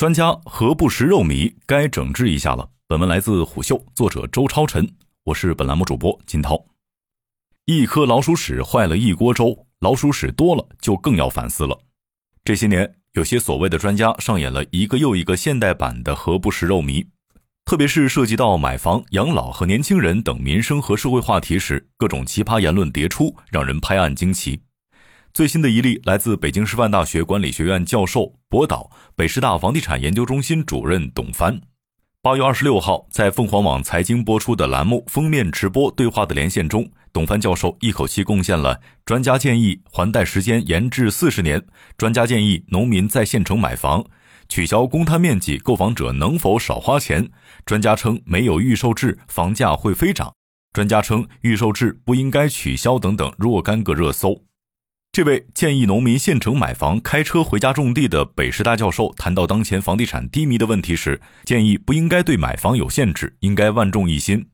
专家何不食肉糜，该整治一下了。本文来自虎嗅，作者周超晨，我是本栏目主播金涛。一颗老鼠屎坏了一锅粥，老鼠屎多了就更要反思了。这些年，有些所谓的专家上演了一个又一个现代版的何不食肉糜，特别是涉及到买房、养老和年轻人等民生和社会话题时，各种奇葩言论迭出，让人拍案惊奇。最新的一例来自北京师范大学管理学院教授、博导、北师大房地产研究中心主任董帆。八月二十六号，在凤凰网财经播出的栏目封面直播对话的连线中，董帆教授一口气贡献了专家建议还贷时间延至四十年，专家建议农民在县城买房，取消公摊面积，购房者能否少花钱？专家称没有预售制，房价会飞涨。专家称预售制不应该取消等等若干个热搜。这位建议农民县城买房、开车回家种地的北师大教授谈到当前房地产低迷的问题时，建议不应该对买房有限制，应该万众一心。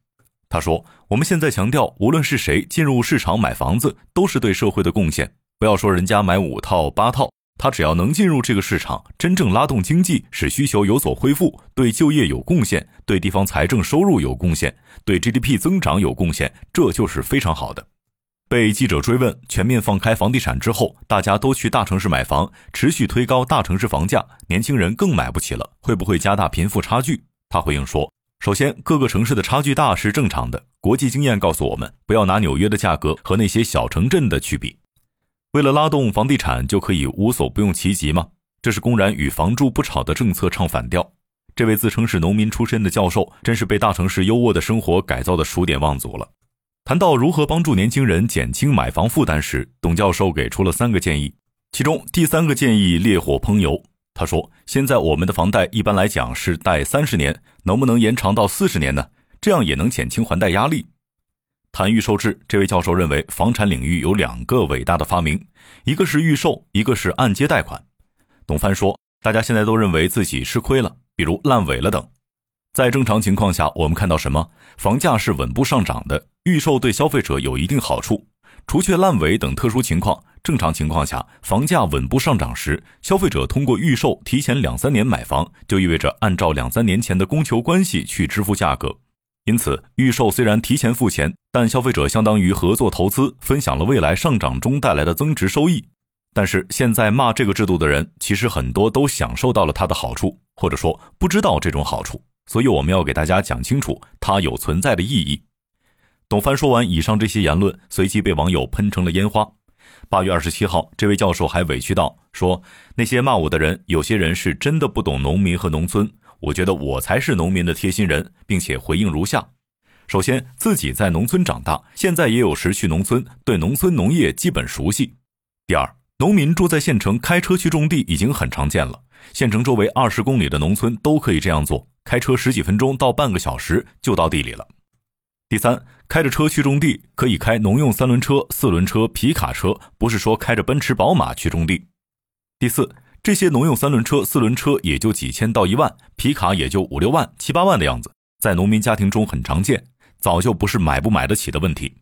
他说：“我们现在强调，无论是谁进入市场买房子，都是对社会的贡献。不要说人家买五套八套，他只要能进入这个市场，真正拉动经济，使需求有所恢复，对就业有贡献，对地方财政收入有贡献，对 GDP 增长有贡献，这就是非常好的。”被记者追问全面放开房地产之后，大家都去大城市买房，持续推高大城市房价，年轻人更买不起了，会不会加大贫富差距？他回应说：“首先，各个城市的差距大是正常的，国际经验告诉我们，不要拿纽约的价格和那些小城镇的去比。为了拉动房地产，就可以无所不用其极吗？这是公然与房住不炒的政策唱反调。这位自称是农民出身的教授，真是被大城市优渥的生活改造的数典忘祖了。”谈到如何帮助年轻人减轻买房负担时，董教授给出了三个建议，其中第三个建议烈火烹油。他说：“现在我们的房贷一般来讲是贷三十年，能不能延长到四十年呢？这样也能减轻还贷压力。”谈预售制，这位教授认为房产领域有两个伟大的发明，一个是预售，一个是按揭贷款。董帆说：“大家现在都认为自己吃亏了，比如烂尾了等。”在正常情况下，我们看到什么？房价是稳步上涨的，预售对消费者有一定好处。除却烂尾等特殊情况，正常情况下，房价稳步上涨时，消费者通过预售提前两三年买房，就意味着按照两三年前的供求关系去支付价格。因此，预售虽然提前付钱，但消费者相当于合作投资，分享了未来上涨中带来的增值收益。但是现在骂这个制度的人，其实很多都享受到了它的好处，或者说不知道这种好处。所以我们要给大家讲清楚它有存在的意义。董帆说完以上这些言论，随即被网友喷成了烟花。八月二十七号，这位教授还委屈道：“说那些骂我的人，有些人是真的不懂农民和农村。我觉得我才是农民的贴心人，并且回应如下：首先，自己在农村长大，现在也有时去农村，对农村农业基本熟悉。第二，农民住在县城，开车去种地已经很常见了，县城周围二十公里的农村都可以这样做。”开车十几分钟到半个小时就到地里了。第三，开着车去种地可以开农用三轮车、四轮车、皮卡车，不是说开着奔驰、宝马去种地。第四，这些农用三轮车、四轮车也就几千到一万，皮卡也就五六万、七八万的样子，在农民家庭中很常见，早就不是买不买得起的问题。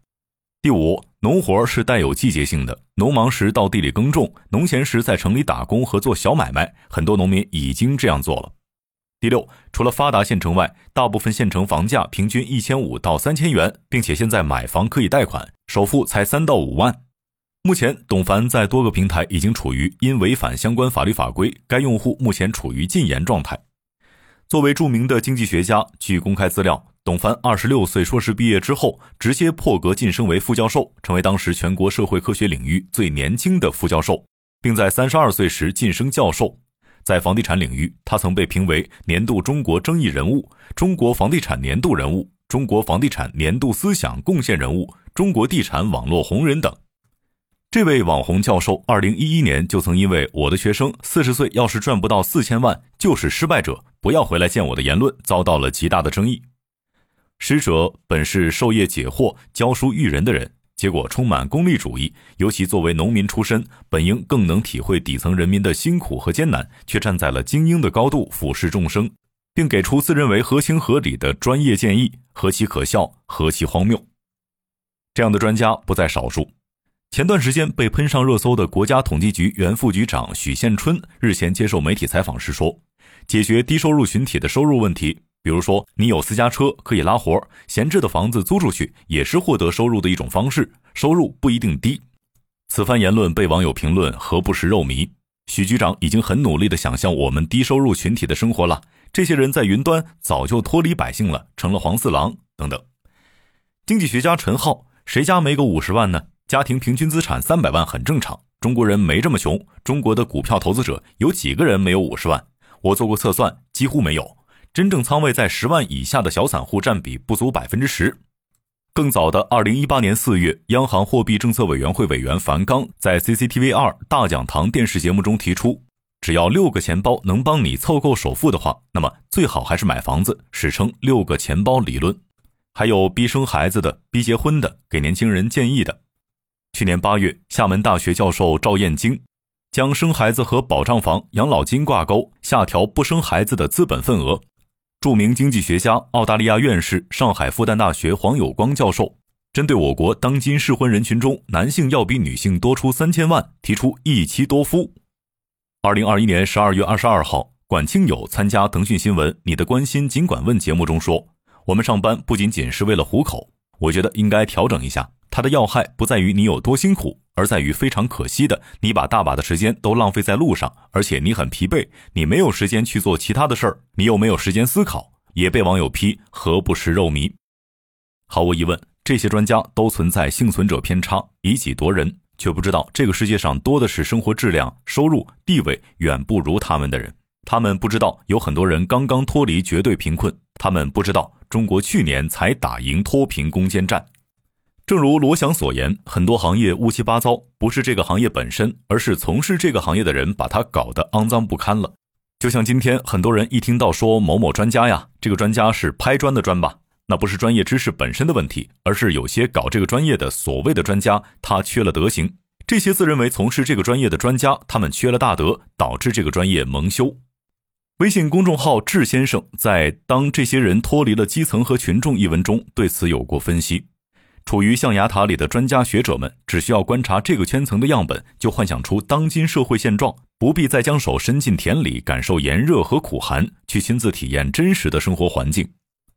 第五，农活是带有季节性的，农忙时到地里耕种，农闲时在城里打工和做小买卖，很多农民已经这样做了。第六，除了发达县城外，大部分县城房价平均一千五到三千元，并且现在买房可以贷款，首付才三到五万。目前，董凡在多个平台已经处于因违反相关法律法规，该用户目前处于禁言状态。作为著名的经济学家，据公开资料，董凡二十六岁硕士毕业之后，直接破格晋升为副教授，成为当时全国社会科学领域最年轻的副教授，并在三十二岁时晋升教授。在房地产领域，他曾被评为年度中国争议人物、中国房地产年度人物、中国房地产年度思想贡献人物、中国地产网络红人等。这位网红教授，二零一一年就曾因为“我的学生四十岁要是赚不到四千万就是失败者，不要回来见我”的言论，遭到了极大的争议。师者本是授业解惑、教书育人的人。结果充满功利主义，尤其作为农民出身，本应更能体会底层人民的辛苦和艰难，却站在了精英的高度俯视众生，并给出自认为合情合理的专业建议，何其可笑，何其荒谬！这样的专家不在少数。前段时间被喷上热搜的国家统计局原副局长许宪春日前接受媒体采访时说：“解决低收入群体的收入问题。比如说，你有私家车可以拉活，闲置的房子租出去也是获得收入的一种方式，收入不一定低。此番言论被网友评论何不食肉糜？许局长已经很努力的想象我们低收入群体的生活了，这些人在云端早就脱离百姓了，成了黄四郎等等。经济学家陈浩，谁家没个五十万呢？家庭平均资产三百万很正常。中国人没这么穷，中国的股票投资者有几个人没有五十万？我做过测算，几乎没有。真正仓位在十万以下的小散户占比不足百分之十。更早的二零一八年四月，央行货币政策委员会委员樊纲在 CCTV 二大讲堂电视节目中提出，只要六个钱包能帮你凑够首付的话，那么最好还是买房子，史称“六个钱包理论”。还有逼生孩子的、逼结婚的、给年轻人建议的。去年八月，厦门大学教授赵燕京将生孩子和保障房、养老金挂钩，下调不生孩子的资本份额。著名经济学家、澳大利亚院士、上海复旦大学黄有光教授针对我国当今适婚人群中男性要比女性多出三千万，提出一妻多夫。二零二一年十二月二十二号，管清友参加腾讯新闻《你的关心尽管问》节目中说：“我们上班不仅仅是为了糊口，我觉得应该调整一下。”它的要害不在于你有多辛苦，而在于非常可惜的，你把大把的时间都浪费在路上，而且你很疲惫，你没有时间去做其他的事儿，你又没有时间思考，也被网友批何不食肉糜。毫无疑问，这些专家都存在幸存者偏差，以己夺人，却不知道这个世界上多的是生活质量、收入、地位远不如他们的人。他们不知道有很多人刚刚脱离绝对贫困，他们不知道中国去年才打赢脱贫攻坚战。正如罗翔所言，很多行业乌七八糟，不是这个行业本身，而是从事这个行业的人把它搞得肮脏不堪了。就像今天很多人一听到说某某专家呀，这个专家是拍砖的砖吧，那不是专业知识本身的问题，而是有些搞这个专业的所谓的专家，他缺了德行。这些自认为从事这个专业的专家，他们缺了大德，导致这个专业蒙羞。微信公众号智先生在《当这些人脱离了基层和群众》一文中对此有过分析。处于象牙塔里的专家学者们，只需要观察这个圈层的样本，就幻想出当今社会现状，不必再将手伸进田里，感受炎热和苦寒，去亲自体验真实的生活环境。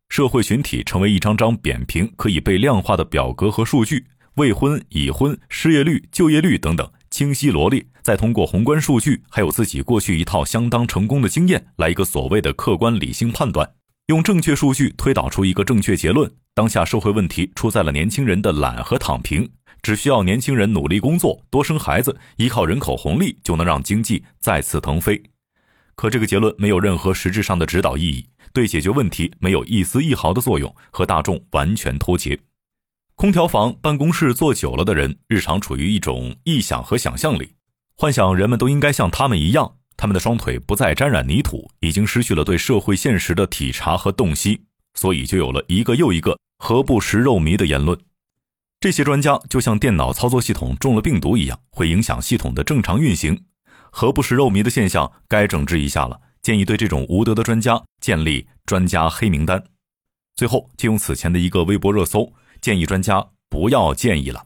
社会群体成为一张张扁平、可以被量化的表格和数据，未婚、已婚、失业率、就业率等等清晰罗列，再通过宏观数据，还有自己过去一套相当成功的经验，来一个所谓的客观理性判断。用正确数据推导出一个正确结论：当下社会问题出在了年轻人的懒和躺平，只需要年轻人努力工作、多生孩子，依靠人口红利就能让经济再次腾飞。可这个结论没有任何实质上的指导意义，对解决问题没有一丝一毫的作用，和大众完全脱节。空调房、办公室坐久了的人，日常处于一种臆想和想象里，幻想人们都应该像他们一样。他们的双腿不再沾染泥土，已经失去了对社会现实的体察和洞悉，所以就有了一个又一个“何不食肉糜”的言论。这些专家就像电脑操作系统中了病毒一样，会影响系统的正常运行。“何不食肉糜”的现象该整治一下了，建议对这种无德的专家建立专家黑名单。最后，借用此前的一个微博热搜，建议专家不要建议了。